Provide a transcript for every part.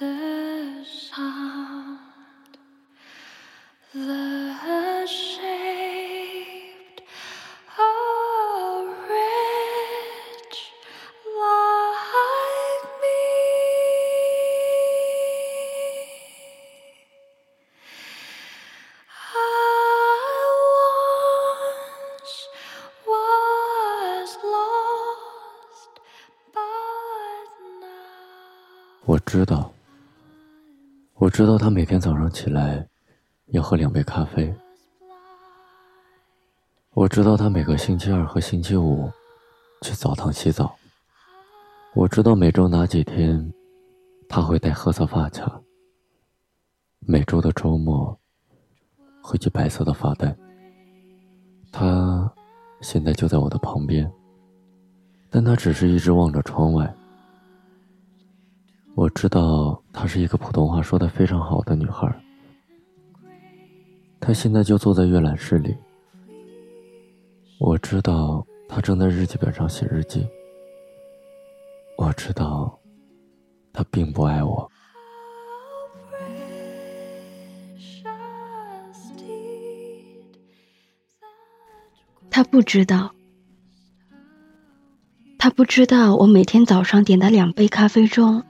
the sound, the shaped like me. I once was lost, but now 我知道他每天早上起来要喝两杯咖啡。我知道他每个星期二和星期五去澡堂洗澡。我知道每周哪几天他会戴褐色发卡。每周的周末会系白色的发带。他现在就在我的旁边，但他只是一直望着窗外。我知道她是一个普通话说的非常好的女孩。她现在就坐在阅览室里。我知道她正在日记本上写日记。我知道，她并不爱我。他不知道，他不知道我每天早上点的两杯咖啡中。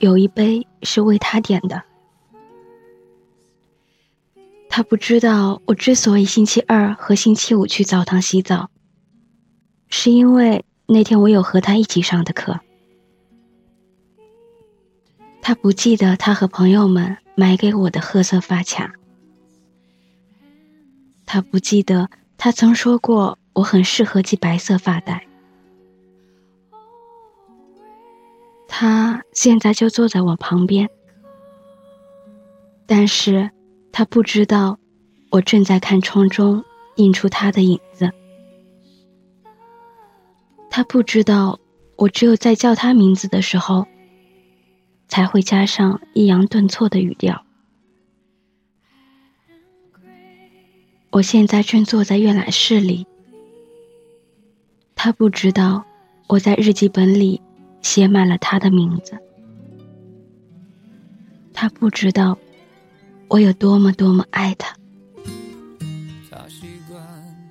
有一杯是为他点的，他不知道我之所以星期二和星期五去澡堂洗澡，是因为那天我有和他一起上的课。他不记得他和朋友们买给我的褐色发卡，他不记得他曾说过我很适合系白色发带。他现在就坐在我旁边，但是他不知道我正在看窗中映出他的影子。他不知道我只有在叫他名字的时候，才会加上抑扬顿挫的语调。我现在正坐在阅览室里，他不知道我在日记本里。写满了他的名字，他不知道我有多么多么爱他。他习惯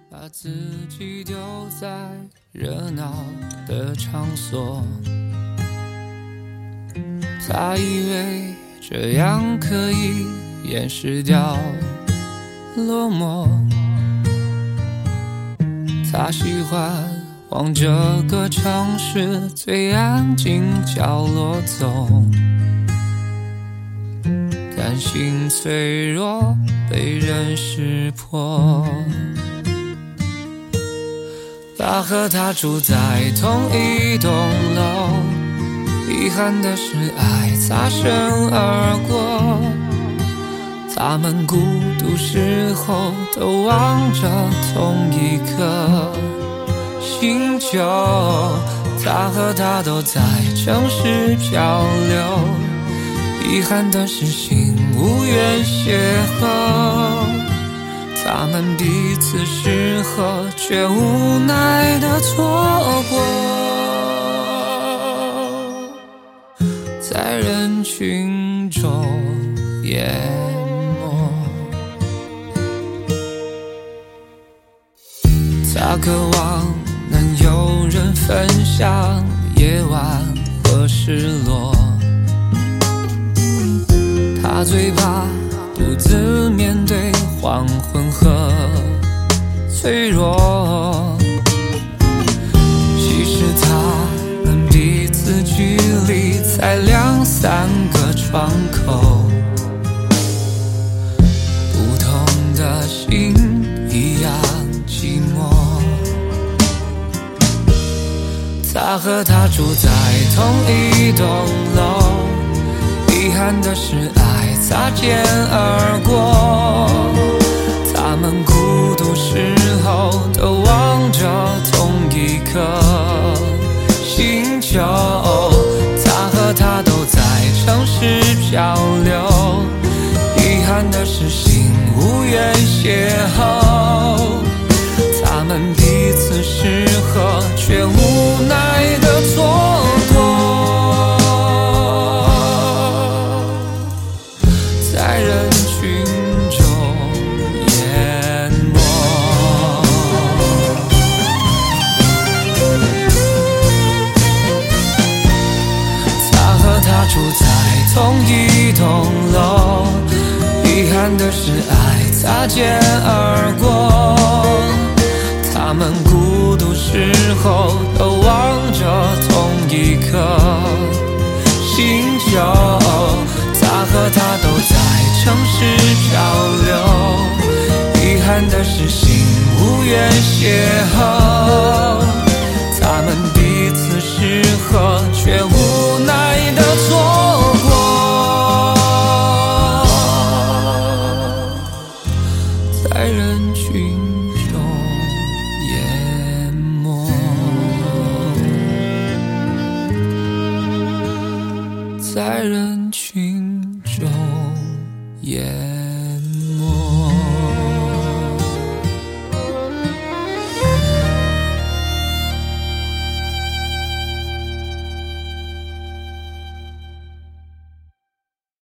把自己丢在热闹的场所，他以为这样可以掩饰掉落寞，他喜欢。往这个城市最安静角落走，担心脆弱被人识破。他和他住在同一栋楼，遗憾的是爱擦身而过。他们孤独时候都望着同一颗。星球，他和她都在城市漂流。遗憾的是，心无缘邂逅。他们彼此适合，却无奈的错过。在人群中淹没。他渴望。能有人分享夜晚和失落，他最怕独自面对黄昏和脆弱。其实他们彼此距离才两三个窗口，和他住在同一栋楼，遗憾的是爱擦肩而过。他们孤独时候都望着同一颗星球。他和她都在城市漂流，遗憾的是心无缘邂逅。一栋楼，遗憾的是爱擦肩而过。他们孤独时候都望着同一颗星。球，他和她都在城市漂流，遗憾的是心无缘邂逅，他们彼此适合，却无奈在人群。